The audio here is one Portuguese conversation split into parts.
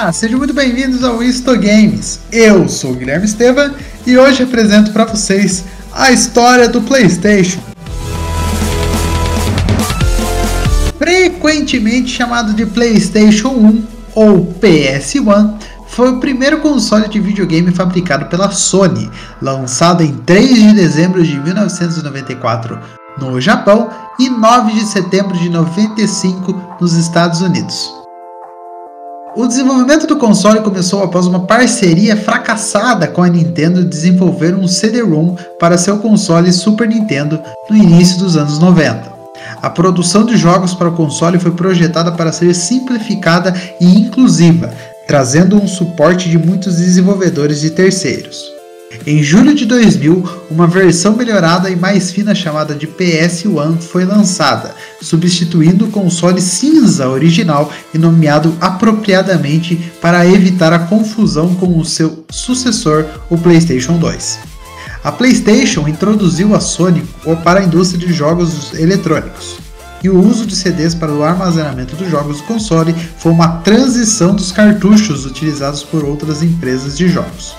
Olá, sejam muito bem-vindos ao Isto Games. Eu sou o Guilherme Estevam e hoje apresento para vocês a história do PlayStation. Frequentemente chamado de PlayStation 1 ou PS1, foi o primeiro console de videogame fabricado pela Sony, lançado em 3 de dezembro de 1994 no Japão e 9 de setembro de 95 nos Estados Unidos. O desenvolvimento do console começou após uma parceria fracassada com a Nintendo desenvolver um CD-ROM para seu console Super Nintendo no início dos anos 90. A produção de jogos para o console foi projetada para ser simplificada e inclusiva, trazendo um suporte de muitos desenvolvedores de terceiros. Em julho de 2000, uma versão melhorada e mais fina chamada de PS1 foi lançada, substituindo o console cinza original e nomeado apropriadamente para evitar a confusão com o seu sucessor, o PlayStation 2. A PlayStation introduziu a Sony para a indústria de jogos eletrônicos, e o uso de CDs para o armazenamento dos jogos do console foi uma transição dos cartuchos utilizados por outras empresas de jogos.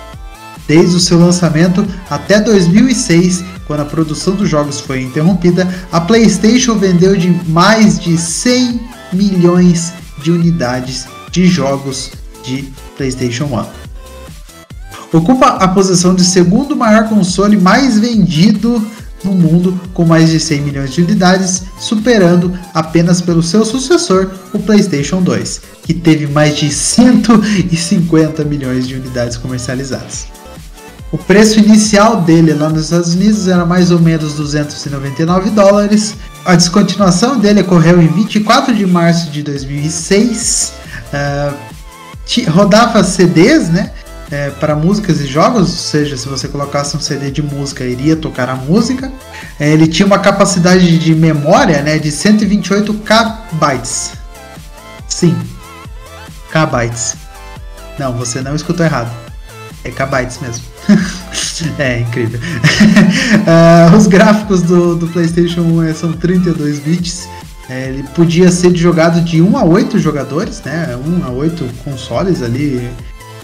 Desde o seu lançamento até 2006, quando a produção dos jogos foi interrompida, a PlayStation vendeu de mais de 100 milhões de unidades de jogos de PlayStation 1. Ocupa a posição de segundo maior console mais vendido no mundo, com mais de 100 milhões de unidades, superando apenas pelo seu sucessor, o PlayStation 2, que teve mais de 150 milhões de unidades comercializadas. O preço inicial dele lá nos Estados Unidos era mais ou menos 299 dólares. A descontinuação dele ocorreu em 24 de março de 2006. Uh, rodava CDs, né? É, para músicas e jogos, ou seja, se você colocasse um CD de música, iria tocar a música. É, ele tinha uma capacidade de memória né, de 128 KB. Sim, KB. Não, você não escutou errado. É kbytes mesmo. é incrível. uh, os gráficos do, do PlayStation 1 é, são 32 bits. É, ele podia ser jogado de 1 a 8 jogadores, né? 1 a 8 consoles ali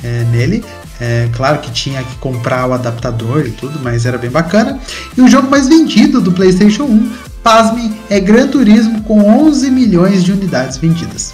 é, nele. É, claro que tinha que comprar o adaptador e tudo, mas era bem bacana. E o jogo mais vendido do PlayStation 1, pasme, é Gran Turismo com 11 milhões de unidades vendidas.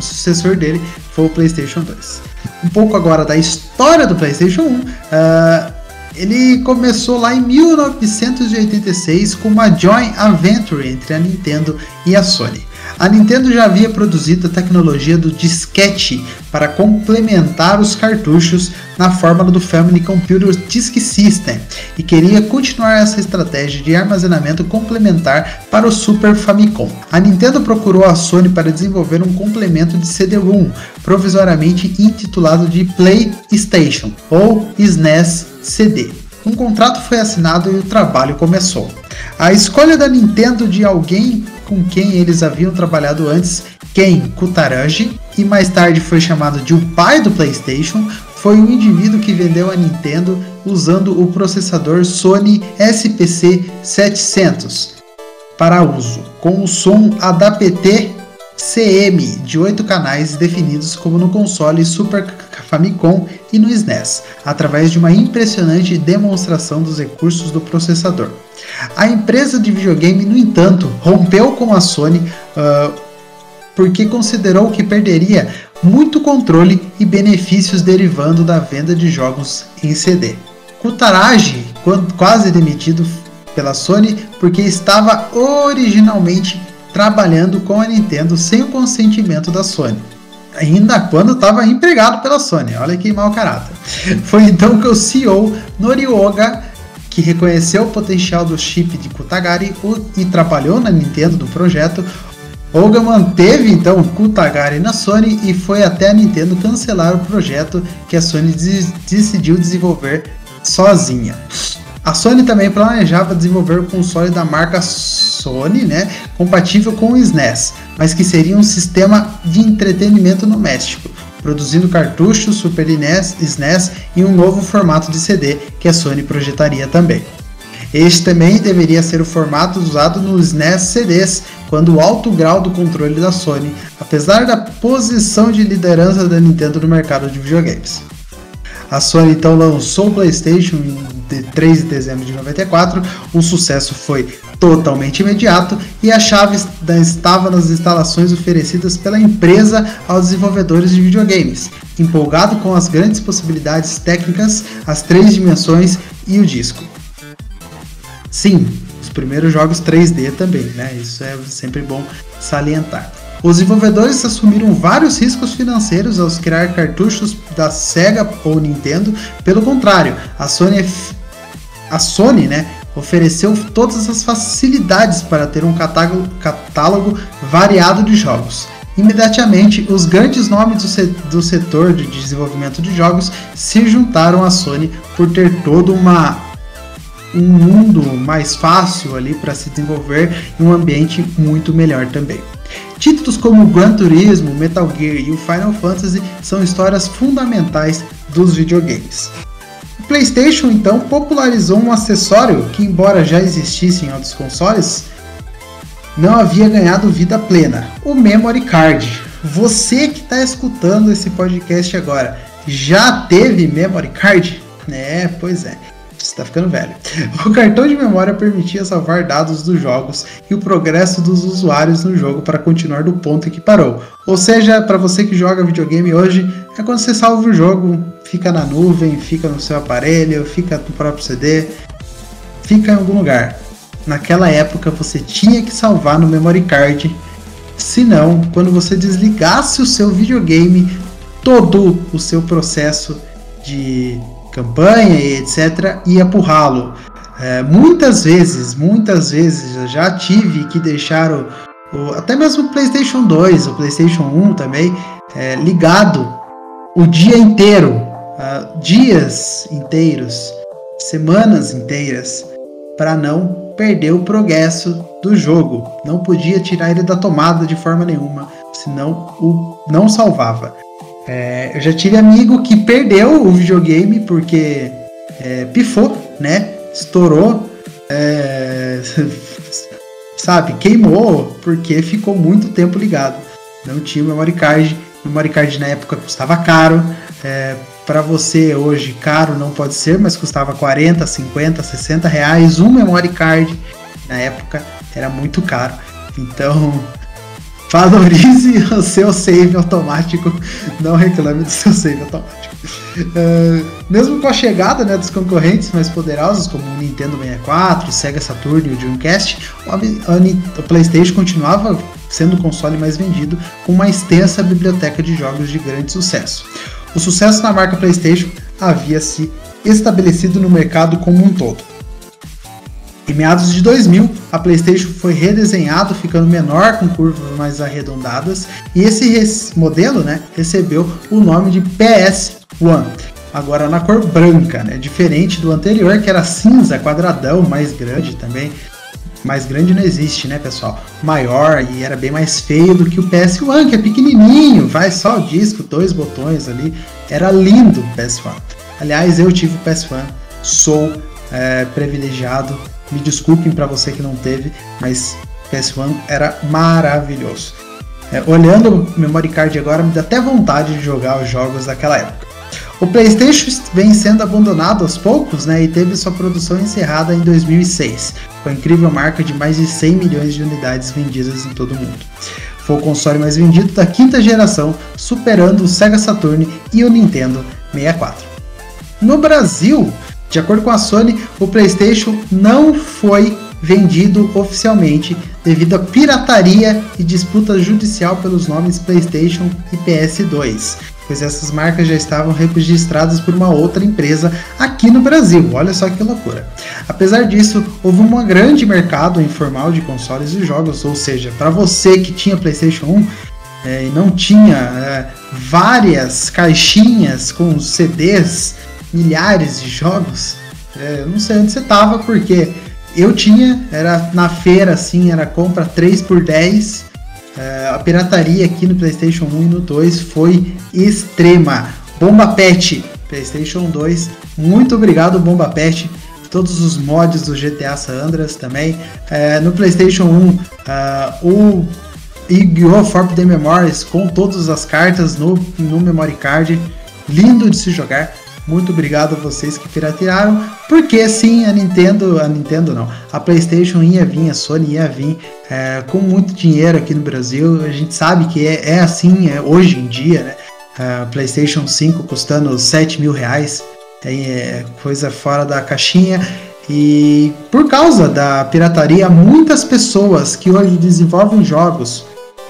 O sucessor dele foi o PlayStation 2. Um pouco agora da história do PlayStation 1. Uh, ah, ele começou lá em 1986 com uma joint venture entre a Nintendo e a Sony. A Nintendo já havia produzido a tecnologia do disquete para complementar os cartuchos na fórmula do Family Computer Disk System e queria continuar essa estratégia de armazenamento complementar para o Super Famicom. A Nintendo procurou a Sony para desenvolver um complemento de CD-ROM, provisoriamente intitulado de PlayStation ou SNES CD. Um contrato foi assinado e o trabalho começou. A escolha da Nintendo de alguém com quem eles haviam trabalhado antes, Ken Kutaragi, e mais tarde foi chamado de o pai do PlayStation, foi um indivíduo que vendeu a Nintendo usando o processador Sony SPC 700 para uso, com o som ADAPT CM de 8 canais definidos como no console Super Famicom e no SNES, através de uma impressionante demonstração dos recursos do processador. A empresa de videogame, no entanto, rompeu com a Sony uh, porque considerou que perderia muito controle e benefícios derivando da venda de jogos em CD. Kutaragi, quase demitido pela Sony porque estava originalmente trabalhando com a Nintendo sem o consentimento da Sony. Ainda quando estava empregado pela Sony, olha que mau caráter. Foi então que o CEO Norioga, que reconheceu o potencial do chip de Kutagari e trabalhou na Nintendo no projeto, Oga manteve então Kutagari na Sony e foi até a Nintendo cancelar o projeto que a Sony decidiu desenvolver sozinha. A Sony também planejava desenvolver o console da marca Sony, né, compatível com o SNES, mas que seria um sistema de entretenimento doméstico, produzindo cartuchos, Super NES, SNES e um novo formato de CD que a Sony projetaria também. Este também deveria ser o formato usado nos SNES CDs, quando o alto grau do controle da Sony, apesar da posição de liderança da Nintendo no mercado de videogames. A Sony então lançou o PlayStation em 3 de dezembro de 94, o sucesso foi totalmente imediato e a chave estava nas instalações oferecidas pela empresa aos desenvolvedores de videogames, empolgado com as grandes possibilidades técnicas, as três dimensões e o disco. Sim, os primeiros jogos 3D também, né? Isso é sempre bom salientar. Os desenvolvedores assumiram vários riscos financeiros ao criar cartuchos da Sega ou Nintendo. Pelo contrário, a Sony, a Sony né, ofereceu todas as facilidades para ter um catálogo, catálogo variado de jogos. Imediatamente, os grandes nomes do, setor de desenvolvimento de jogos se juntaram à Sony por ter todo uma, um mundo mais fácil ali para se desenvolver e um ambiente muito melhor também. Títulos como Gran Turismo, Metal Gear e o Final Fantasy são histórias fundamentais dos videogames. PlayStation então popularizou um acessório que, embora já existisse em outros consoles, não havia ganhado vida plena: o Memory Card. Você que está escutando esse podcast agora, já teve Memory Card? É, pois é está ficando velho. O cartão de memória permitia salvar dados dos jogos e o progresso dos usuários no jogo para continuar do ponto em que parou. Ou seja, para você que joga videogame hoje, é quando você salva o jogo, fica na nuvem, fica no seu aparelho, fica no próprio CD, fica em algum lugar. Naquela época você tinha que salvar no memory card, senão, quando você desligasse o seu videogame, todo o seu processo de campanha e etc., ia ralo. É, muitas vezes, muitas vezes eu já tive que deixar o, o, até mesmo o PlayStation 2, o PlayStation 1 também, é, ligado o dia inteiro, uh, dias inteiros, semanas inteiras, para não perder o progresso do jogo. Não podia tirar ele da tomada de forma nenhuma, senão o não salvava. É, eu já tive amigo que perdeu o videogame porque é, pifou, né? Estourou, é, sabe? Queimou porque ficou muito tempo ligado. Não tinha memory card. Memory card na época custava caro. É, para você hoje caro não pode ser, mas custava 40, 50, 60 reais um memory card. Na época era muito caro. Então Valorize o seu save automático, não reclame do seu save automático. Uh, mesmo com a chegada né, dos concorrentes mais poderosos, como o Nintendo 64, o Sega Saturn e o Dreamcast, o, PlayStation continuava sendo o console mais vendido, com uma extensa biblioteca de jogos de grande sucesso. O sucesso da marca PlayStation havia se estabelecido no mercado como um todo. Em meados de 2000, a PlayStation foi redesenhado, ficando menor com curvas mais arredondadas, e esse modelo né, recebeu o nome de PS1, agora na cor branca, né, diferente do anterior que era cinza, quadradão, mais grande também. Mais grande não existe, né, pessoal? Maior e era bem mais feio do que o PS1, que é pequenininho, vai só o disco, dois botões ali. Era lindo o PS1. Aliás, eu tive o PS1, sou é, privilegiado me desculpem para você que não teve, mas PS1 era maravilhoso. É, olhando o memory card agora, me dá até vontade de jogar os jogos daquela época. O PlayStation vem sendo abandonado aos poucos né, e teve sua produção encerrada em 2006, com a incrível marca de mais de 100 milhões de unidades vendidas em todo o mundo. Foi o console mais vendido da quinta geração, superando o Sega Saturn e o Nintendo 64. No Brasil, de acordo com a Sony, o PlayStation não foi vendido oficialmente devido à pirataria e disputa judicial pelos nomes PlayStation e PS2, pois essas marcas já estavam registradas por uma outra empresa aqui no Brasil. Olha só que loucura. Apesar disso, houve um grande mercado informal de consoles e jogos, ou seja, para você que tinha PlayStation 1 é, e não tinha é, várias caixinhas com CDs milhares de jogos. É, não sei onde você tava, porque eu tinha, era na feira assim, era compra 3 por 10. É, a pirataria aqui no PlayStation 1 e no 2 foi extrema. Bomba Pet, PlayStation 2, muito obrigado, Bomba Pet. todos os mods do GTA San Andreas também. É, no PlayStation 1, uh, o Yu-Gi-Oh! Forp the Memories com todas as cartas no, no memory card. Lindo de se jogar. Muito obrigado a vocês que piratearam, porque sim, a Nintendo, a Nintendo não, a PlayStation ia vir, a Sony ia vir é, com muito dinheiro aqui no Brasil. A gente sabe que é, é assim é, hoje em dia, né? A PlayStation 5 custando 7 mil reais, é coisa fora da caixinha. E por causa da pirataria, muitas pessoas que hoje desenvolvem jogos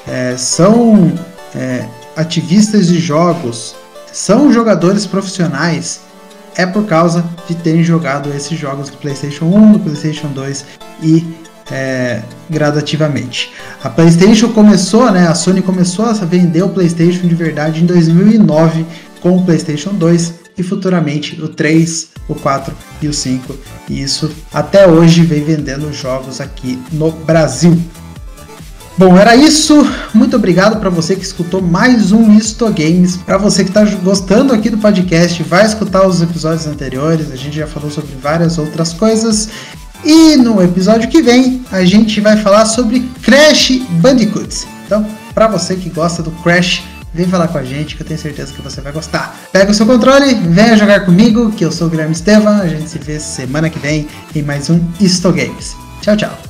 é, são é, ativistas de jogos, são jogadores profissionais, é por causa de terem jogado esses jogos do PlayStation 1, do PlayStation 2 e é, gradativamente. A PlayStation começou, né? A Sony começou a vender o PlayStation de verdade em 2009 com o PlayStation 2 e futuramente o 3, o 4 e o 5. E isso até hoje vem vendendo jogos aqui no Brasil. Bom, era isso. Muito obrigado para você que escutou mais um Isto Games. Para você que está gostando aqui do podcast, vai escutar os episódios anteriores. A gente já falou sobre várias outras coisas. E no episódio que vem, a gente vai falar sobre Crash Bandicoot. Então, para você que gosta do Crash, vem falar com a gente que eu tenho certeza que você vai gostar. Pega o seu controle, venha jogar comigo, que eu sou o Guilherme Estevam. A gente se vê semana que vem em mais um Isto Games. Tchau, tchau.